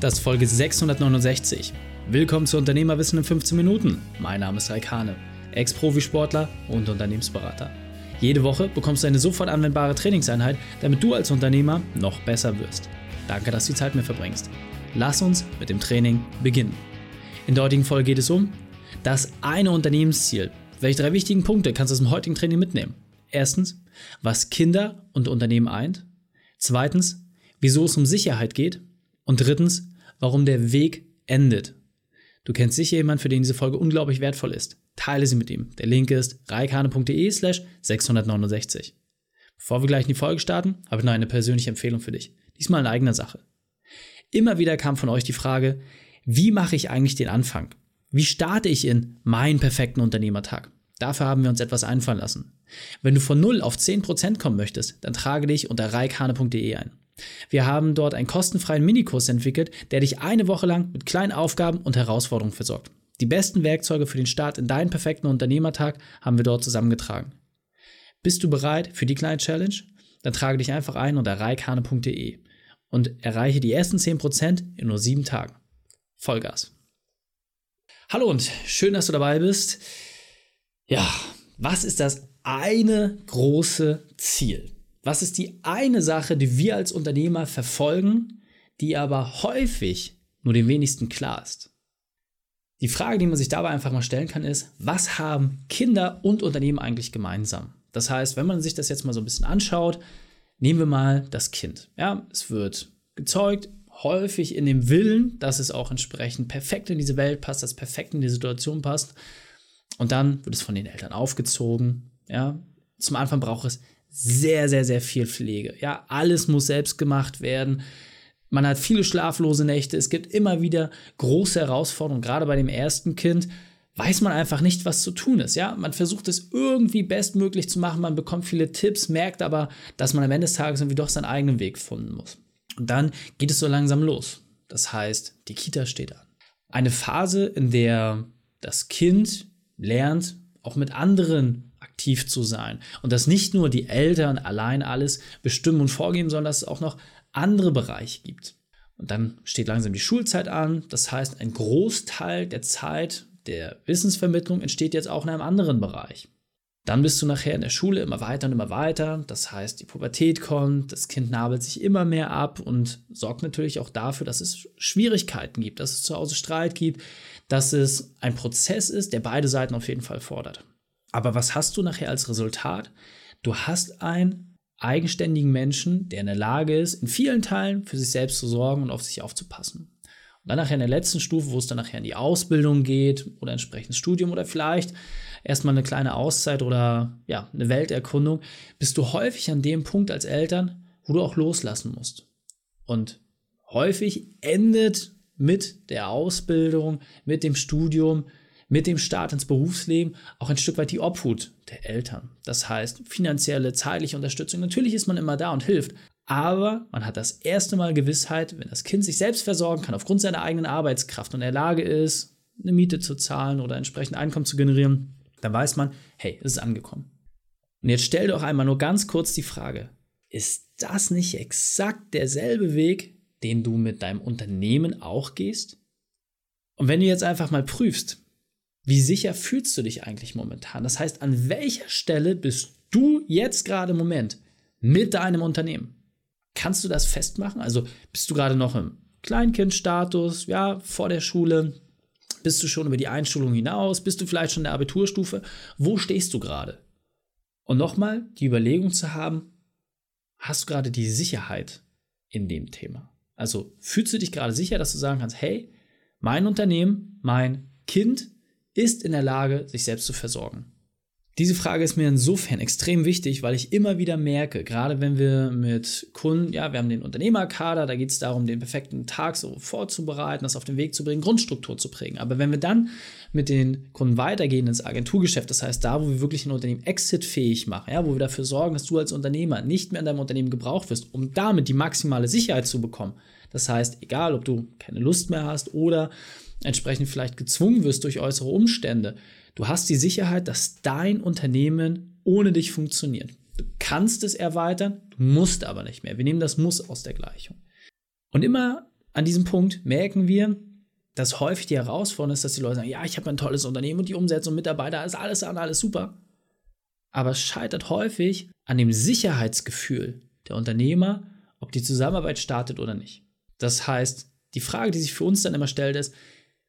Das ist Folge 669. Willkommen zu Unternehmerwissen in 15 Minuten. Mein Name ist Raikane, Ex-Profisportler und Unternehmensberater. Jede Woche bekommst du eine sofort anwendbare Trainingseinheit, damit du als Unternehmer noch besser wirst. Danke, dass du die Zeit mit verbringst. Lass uns mit dem Training beginnen. In der heutigen Folge geht es um das eine Unternehmensziel. Welche drei wichtigen Punkte kannst du aus dem heutigen Training mitnehmen? Erstens, was Kinder und Unternehmen eint. Zweitens, wieso es um Sicherheit geht. Und drittens, warum der Weg endet. Du kennst sicher jemanden, für den diese Folge unglaublich wertvoll ist. Teile sie mit ihm. Der Link ist reikane.de slash 669. Bevor wir gleich in die Folge starten, habe ich noch eine persönliche Empfehlung für dich. Diesmal in eigener Sache. Immer wieder kam von euch die Frage, wie mache ich eigentlich den Anfang? Wie starte ich in meinen perfekten Unternehmertag? Dafür haben wir uns etwas einfallen lassen. Wenn du von 0 auf 10% kommen möchtest, dann trage dich unter reikane.de ein. Wir haben dort einen kostenfreien Minikurs entwickelt, der dich eine Woche lang mit kleinen Aufgaben und Herausforderungen versorgt. Die besten Werkzeuge für den Start in deinen perfekten Unternehmertag haben wir dort zusammengetragen. Bist du bereit für die kleine Challenge? Dann trage dich einfach ein unter reikane.de und erreiche die ersten 10% in nur sieben Tagen. Vollgas. Hallo und schön, dass du dabei bist. Ja, was ist das eine große Ziel? Was ist die eine Sache, die wir als Unternehmer verfolgen, die aber häufig nur den wenigsten klar ist? Die Frage, die man sich dabei einfach mal stellen kann, ist, was haben Kinder und Unternehmen eigentlich gemeinsam? Das heißt, wenn man sich das jetzt mal so ein bisschen anschaut, nehmen wir mal das Kind. Ja, es wird gezeugt, häufig in dem Willen, dass es auch entsprechend perfekt in diese Welt passt, dass es perfekt in die Situation passt. Und dann wird es von den Eltern aufgezogen. Ja, zum Anfang braucht es sehr, sehr, sehr viel Pflege. Ja, alles muss selbst gemacht werden. Man hat viele schlaflose Nächte. Es gibt immer wieder große Herausforderungen. Gerade bei dem ersten Kind weiß man einfach nicht, was zu tun ist. Ja, man versucht es irgendwie bestmöglich zu machen. Man bekommt viele Tipps, merkt aber, dass man am Ende des Tages irgendwie doch seinen eigenen Weg finden muss. Und dann geht es so langsam los. Das heißt, die Kita steht an. Eine Phase, in der das Kind lernt, auch mit anderen aktiv zu sein. Und dass nicht nur die Eltern allein alles bestimmen und vorgeben, sondern dass es auch noch andere Bereiche gibt. Und dann steht langsam die Schulzeit an. Das heißt, ein Großteil der Zeit der Wissensvermittlung entsteht jetzt auch in einem anderen Bereich. Dann bist du nachher in der Schule immer weiter und immer weiter. Das heißt, die Pubertät kommt, das Kind nabelt sich immer mehr ab und sorgt natürlich auch dafür, dass es Schwierigkeiten gibt, dass es zu Hause Streit gibt, dass es ein Prozess ist, der beide Seiten auf jeden Fall fordert. Aber was hast du nachher als Resultat? Du hast einen eigenständigen Menschen, der in der Lage ist, in vielen Teilen für sich selbst zu sorgen und auf sich aufzupassen. Und dann nachher in der letzten Stufe, wo es dann nachher in die Ausbildung geht oder entsprechendes Studium oder vielleicht erstmal eine kleine Auszeit oder ja, eine Welterkundung, bist du häufig an dem Punkt als Eltern, wo du auch loslassen musst. Und häufig endet mit der Ausbildung, mit dem Studium, mit dem Start ins Berufsleben auch ein Stück weit die Obhut der Eltern. Das heißt, finanzielle, zeitliche Unterstützung. Natürlich ist man immer da und hilft. Aber man hat das erste Mal Gewissheit, wenn das Kind sich selbst versorgen kann, aufgrund seiner eigenen Arbeitskraft und in der Lage ist, eine Miete zu zahlen oder entsprechend Einkommen zu generieren, dann weiß man, hey, es ist angekommen. Und jetzt stell doch einmal nur ganz kurz die Frage, ist das nicht exakt derselbe Weg, den du mit deinem Unternehmen auch gehst? Und wenn du jetzt einfach mal prüfst, wie sicher fühlst du dich eigentlich momentan? Das heißt, an welcher Stelle bist du jetzt gerade im Moment mit deinem Unternehmen? Kannst du das festmachen? Also bist du gerade noch im Kleinkindstatus, ja, vor der Schule? Bist du schon über die Einschulung hinaus? Bist du vielleicht schon in der Abiturstufe? Wo stehst du gerade? Und nochmal die Überlegung zu haben, hast du gerade die Sicherheit in dem Thema? Also fühlst du dich gerade sicher, dass du sagen kannst, hey, mein Unternehmen, mein Kind ist in der Lage, sich selbst zu versorgen? Diese Frage ist mir insofern extrem wichtig, weil ich immer wieder merke, gerade wenn wir mit Kunden, ja, wir haben den Unternehmerkader, da geht es darum, den perfekten Tag so vorzubereiten, das auf den Weg zu bringen, Grundstruktur zu prägen. Aber wenn wir dann mit den Kunden weitergehen ins Agenturgeschäft, das heißt da, wo wir wirklich ein Unternehmen exitfähig machen, ja, wo wir dafür sorgen, dass du als Unternehmer nicht mehr in deinem Unternehmen gebraucht wirst, um damit die maximale Sicherheit zu bekommen. Das heißt, egal, ob du keine Lust mehr hast oder entsprechend vielleicht gezwungen wirst durch äußere Umstände, du hast die Sicherheit, dass dein Unternehmen ohne dich funktioniert. Du kannst es erweitern, du musst aber nicht mehr. Wir nehmen das Muss aus der Gleichung. Und immer an diesem Punkt merken wir, dass häufig die Herausforderung ist, dass die Leute sagen, ja, ich habe ein tolles Unternehmen und die Umsetzung, Mitarbeiter, ist alles an, alles super. Aber es scheitert häufig an dem Sicherheitsgefühl der Unternehmer, ob die Zusammenarbeit startet oder nicht. Das heißt, die Frage, die sich für uns dann immer stellt, ist,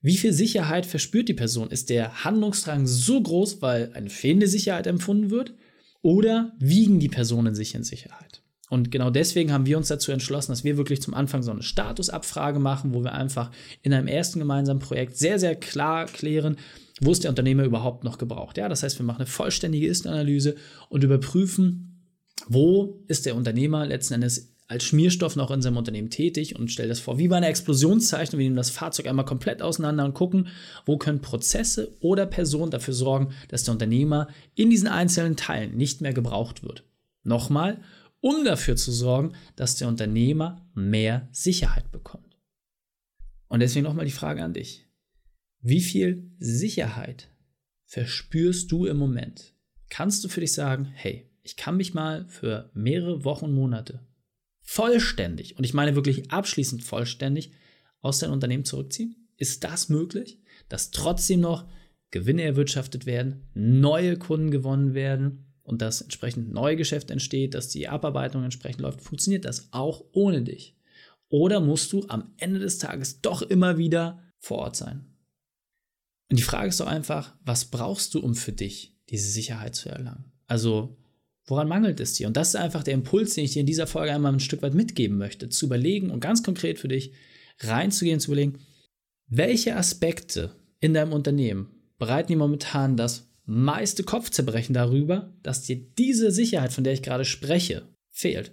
wie viel Sicherheit verspürt die Person? Ist der Handlungsdrang so groß, weil eine fehlende Sicherheit empfunden wird? Oder wiegen die Personen sich in Sicherheit? Und genau deswegen haben wir uns dazu entschlossen, dass wir wirklich zum Anfang so eine Statusabfrage machen, wo wir einfach in einem ersten gemeinsamen Projekt sehr, sehr klar klären, wo ist der Unternehmer überhaupt noch gebraucht. Ja, das heißt, wir machen eine vollständige Ist-Analyse und überprüfen, wo ist der Unternehmer letzten Endes als Schmierstoff noch in seinem Unternehmen tätig und stelle das vor wie bei einer Explosionszeichnung. Wir nehmen das Fahrzeug einmal komplett auseinander und gucken, wo können Prozesse oder Personen dafür sorgen, dass der Unternehmer in diesen einzelnen Teilen nicht mehr gebraucht wird. Nochmal, um dafür zu sorgen, dass der Unternehmer mehr Sicherheit bekommt. Und deswegen nochmal die Frage an dich. Wie viel Sicherheit verspürst du im Moment? Kannst du für dich sagen, hey, ich kann mich mal für mehrere Wochen, Monate vollständig, und ich meine wirklich abschließend vollständig, aus deinem Unternehmen zurückziehen? Ist das möglich, dass trotzdem noch Gewinne erwirtschaftet werden, neue Kunden gewonnen werden und dass entsprechend Neugeschäft entsteht, dass die Abarbeitung entsprechend läuft? Funktioniert das auch ohne dich? Oder musst du am Ende des Tages doch immer wieder vor Ort sein? Und die Frage ist doch einfach, was brauchst du, um für dich diese Sicherheit zu erlangen? Also Woran mangelt es dir? Und das ist einfach der Impuls, den ich dir in dieser Folge einmal ein Stück weit mitgeben möchte, zu überlegen und ganz konkret für dich reinzugehen, zu überlegen, welche Aspekte in deinem Unternehmen bereiten dir momentan das meiste Kopfzerbrechen darüber, dass dir diese Sicherheit, von der ich gerade spreche, fehlt.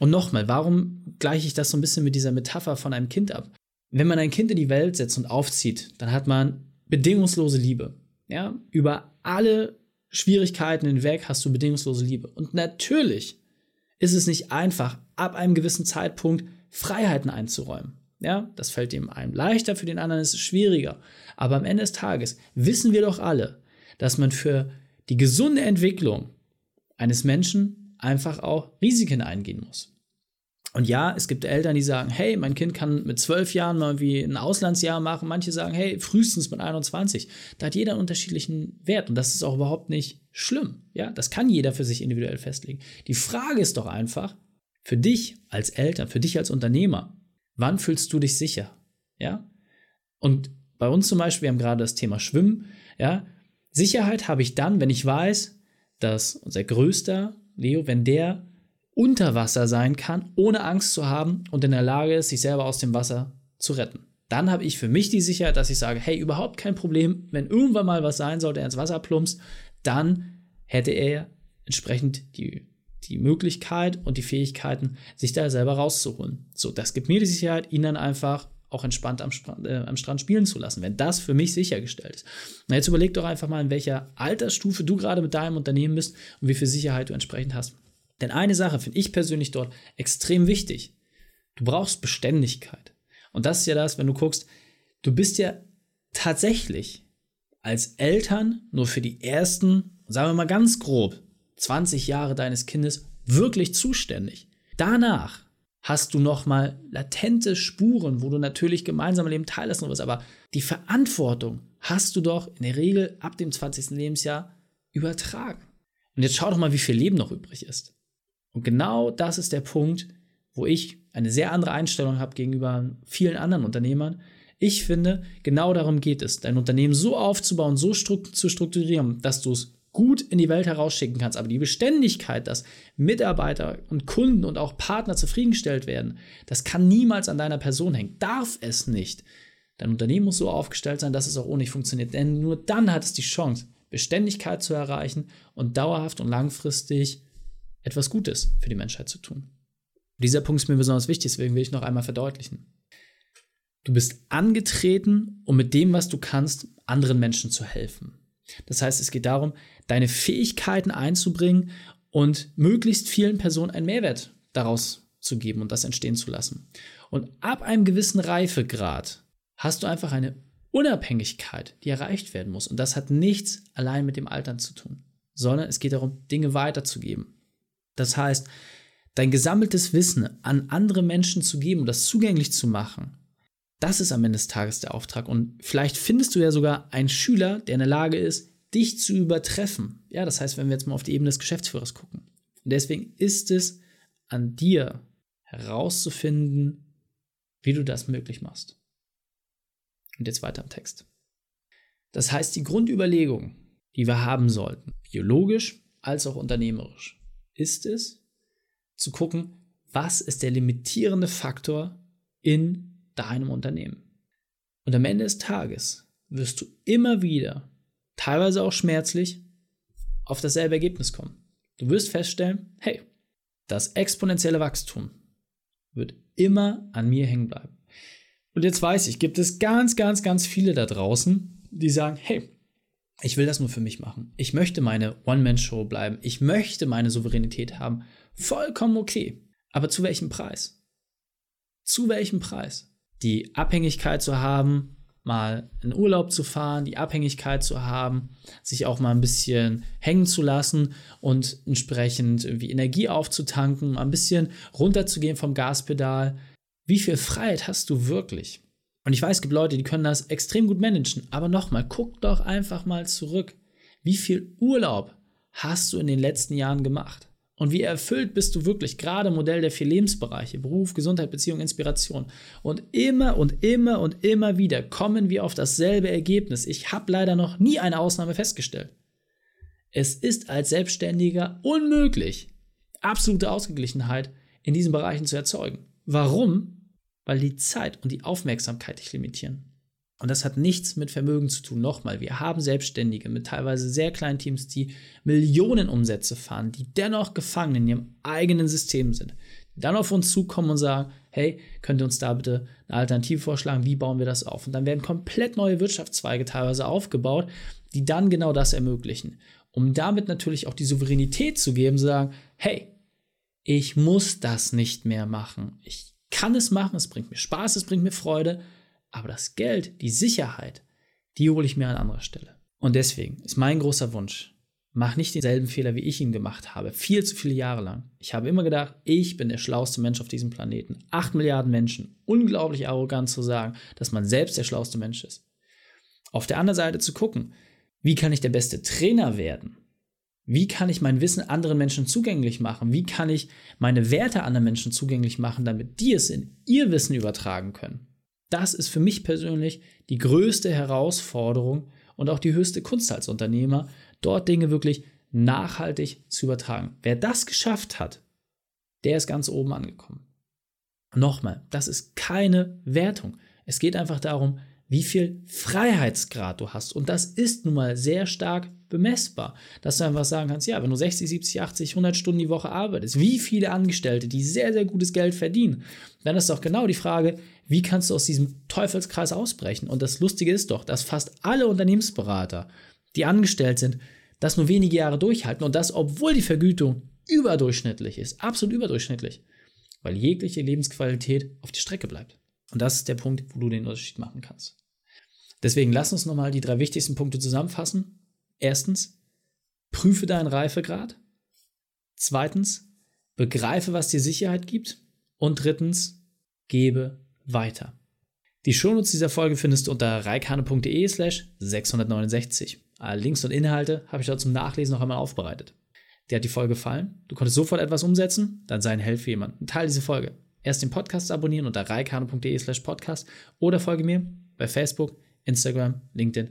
Und nochmal, warum gleiche ich das so ein bisschen mit dieser Metapher von einem Kind ab? Wenn man ein Kind in die Welt setzt und aufzieht, dann hat man bedingungslose Liebe. Ja, über alle Schwierigkeiten hinweg hast du bedingungslose Liebe. Und natürlich ist es nicht einfach, ab einem gewissen Zeitpunkt Freiheiten einzuräumen. Ja, das fällt dem einen leichter, für den anderen ist es schwieriger. Aber am Ende des Tages wissen wir doch alle, dass man für die gesunde Entwicklung eines Menschen einfach auch Risiken eingehen muss. Und ja, es gibt Eltern, die sagen, hey, mein Kind kann mit zwölf Jahren mal wie ein Auslandsjahr machen. Manche sagen, hey, frühestens mit 21. Da hat jeder einen unterschiedlichen Wert und das ist auch überhaupt nicht schlimm. Ja, das kann jeder für sich individuell festlegen. Die Frage ist doch einfach, für dich als Eltern, für dich als Unternehmer, wann fühlst du dich sicher? Ja? Und bei uns zum Beispiel, wir haben gerade das Thema Schwimmen. Ja, Sicherheit habe ich dann, wenn ich weiß, dass unser größter Leo, wenn der unter Wasser sein kann, ohne Angst zu haben und in der Lage ist, sich selber aus dem Wasser zu retten. Dann habe ich für mich die Sicherheit, dass ich sage, hey, überhaupt kein Problem, wenn irgendwann mal was sein sollte, er ins Wasser plumpst, dann hätte er entsprechend die, die Möglichkeit und die Fähigkeiten, sich da selber rauszuholen. So, das gibt mir die Sicherheit, ihn dann einfach auch entspannt am, Strand, äh, am Strand spielen zu lassen, wenn das für mich sichergestellt ist. Na, jetzt überleg doch einfach mal, in welcher Altersstufe du gerade mit deinem Unternehmen bist und wie viel Sicherheit du entsprechend hast. Denn eine Sache finde ich persönlich dort extrem wichtig. Du brauchst Beständigkeit. Und das ist ja das, wenn du guckst, du bist ja tatsächlich als Eltern nur für die ersten, sagen wir mal ganz grob, 20 Jahre deines Kindes wirklich zuständig. Danach hast du nochmal latente Spuren, wo du natürlich gemeinsam Leben teillassen wirst, aber die Verantwortung hast du doch in der Regel ab dem 20. Lebensjahr übertragen. Und jetzt schau doch mal, wie viel Leben noch übrig ist. Und genau das ist der Punkt, wo ich eine sehr andere Einstellung habe gegenüber vielen anderen Unternehmern. Ich finde, genau darum geht es, dein Unternehmen so aufzubauen, so zu strukturieren, dass du es gut in die Welt herausschicken kannst. Aber die Beständigkeit, dass Mitarbeiter und Kunden und auch Partner zufriedengestellt werden, das kann niemals an deiner Person hängen. Darf es nicht. Dein Unternehmen muss so aufgestellt sein, dass es auch ohne dich funktioniert. Denn nur dann hat es die Chance, Beständigkeit zu erreichen und dauerhaft und langfristig etwas Gutes für die Menschheit zu tun. Dieser Punkt ist mir besonders wichtig, deswegen will ich noch einmal verdeutlichen. Du bist angetreten, um mit dem, was du kannst, anderen Menschen zu helfen. Das heißt, es geht darum, deine Fähigkeiten einzubringen und möglichst vielen Personen einen Mehrwert daraus zu geben und das entstehen zu lassen. Und ab einem gewissen Reifegrad hast du einfach eine Unabhängigkeit, die erreicht werden muss. Und das hat nichts allein mit dem Altern zu tun, sondern es geht darum, Dinge weiterzugeben. Das heißt, dein gesammeltes Wissen an andere Menschen zu geben und das zugänglich zu machen, Das ist am Ende des Tages der Auftrag. Und vielleicht findest du ja sogar einen Schüler, der in der Lage ist, dich zu übertreffen. Ja, das heißt, wenn wir jetzt mal auf die Ebene des Geschäftsführers gucken. Und deswegen ist es an dir herauszufinden, wie du das möglich machst. Und jetzt weiter im Text. Das heißt, die Grundüberlegung, die wir haben sollten, biologisch als auch unternehmerisch, ist es, zu gucken, was ist der limitierende Faktor in deinem Unternehmen. Und am Ende des Tages wirst du immer wieder, teilweise auch schmerzlich, auf dasselbe Ergebnis kommen. Du wirst feststellen, hey, das exponentielle Wachstum wird immer an mir hängen bleiben. Und jetzt weiß ich, gibt es ganz, ganz, ganz viele da draußen, die sagen, hey, ich will das nur für mich machen. Ich möchte meine One-Man-Show bleiben. Ich möchte meine Souveränität haben. Vollkommen okay. Aber zu welchem Preis? Zu welchem Preis? Die Abhängigkeit zu haben, mal in Urlaub zu fahren, die Abhängigkeit zu haben, sich auch mal ein bisschen hängen zu lassen und entsprechend irgendwie Energie aufzutanken, mal ein bisschen runterzugehen vom Gaspedal. Wie viel Freiheit hast du wirklich? Und ich weiß, es gibt Leute, die können das extrem gut managen. Aber nochmal, guck doch einfach mal zurück. Wie viel Urlaub hast du in den letzten Jahren gemacht? Und wie erfüllt bist du wirklich? Gerade Modell der vier Lebensbereiche, Beruf, Gesundheit, Beziehung, Inspiration. Und immer und immer und immer wieder kommen wir auf dasselbe Ergebnis. Ich habe leider noch nie eine Ausnahme festgestellt. Es ist als Selbstständiger unmöglich, absolute Ausgeglichenheit in diesen Bereichen zu erzeugen. Warum? Weil die Zeit und die Aufmerksamkeit dich limitieren. Und das hat nichts mit Vermögen zu tun. Nochmal, wir haben Selbstständige mit teilweise sehr kleinen Teams, die Millionen Umsätze fahren, die dennoch gefangen in ihrem eigenen System sind, die dann auf uns zukommen und sagen, hey, könnt ihr uns da bitte eine Alternative vorschlagen, wie bauen wir das auf? Und dann werden komplett neue Wirtschaftszweige teilweise aufgebaut, die dann genau das ermöglichen. Um damit natürlich auch die Souveränität zu geben, zu sagen, hey, ich muss das nicht mehr machen. Ich kann es machen, es bringt mir Spaß, es bringt mir Freude, aber das Geld, die Sicherheit, die hole ich mir an anderer Stelle. Und deswegen ist mein großer Wunsch, mach nicht denselben Fehler, wie ich ihn gemacht habe, viel zu viele Jahre lang. Ich habe immer gedacht, ich bin der schlauste Mensch auf diesem Planeten. Acht Milliarden Menschen, unglaublich arrogant zu sagen, dass man selbst der schlauste Mensch ist. Auf der anderen Seite zu gucken, wie kann ich der beste Trainer werden? Wie kann ich mein Wissen anderen Menschen zugänglich machen? Wie kann ich meine Werte anderen Menschen zugänglich machen, damit die es in ihr Wissen übertragen können? Das ist für mich persönlich die größte Herausforderung und auch die höchste Kunst als Unternehmer, dort Dinge wirklich nachhaltig zu übertragen. Wer das geschafft hat, der ist ganz oben angekommen. Nochmal, das ist keine Wertung. Es geht einfach darum, wie viel Freiheitsgrad du hast. Und das ist nun mal sehr stark bemessbar, dass du einfach sagen kannst, ja, wenn du 60, 70, 80, 100 Stunden die Woche arbeitest, wie viele Angestellte, die sehr, sehr gutes Geld verdienen, dann ist doch genau die Frage, wie kannst du aus diesem Teufelskreis ausbrechen? Und das Lustige ist doch, dass fast alle Unternehmensberater, die angestellt sind, das nur wenige Jahre durchhalten und das, obwohl die Vergütung überdurchschnittlich ist, absolut überdurchschnittlich, weil jegliche Lebensqualität auf die Strecke bleibt. Und das ist der Punkt, wo du den Unterschied machen kannst. Deswegen lass uns nochmal die drei wichtigsten Punkte zusammenfassen. Erstens, prüfe deinen Reifegrad. Zweitens, begreife, was dir Sicherheit gibt. Und drittens, gebe weiter. Die Shownotes dieser Folge findest du unter reikane.de slash 669. Alle Links und Inhalte habe ich dort zum Nachlesen noch einmal aufbereitet. Dir hat die Folge gefallen? Du konntest sofort etwas umsetzen? Dann sei ein Held für jemanden. Teil diese Folge. Erst den Podcast abonnieren unter reikane.de slash podcast oder folge mir bei Facebook, Instagram, LinkedIn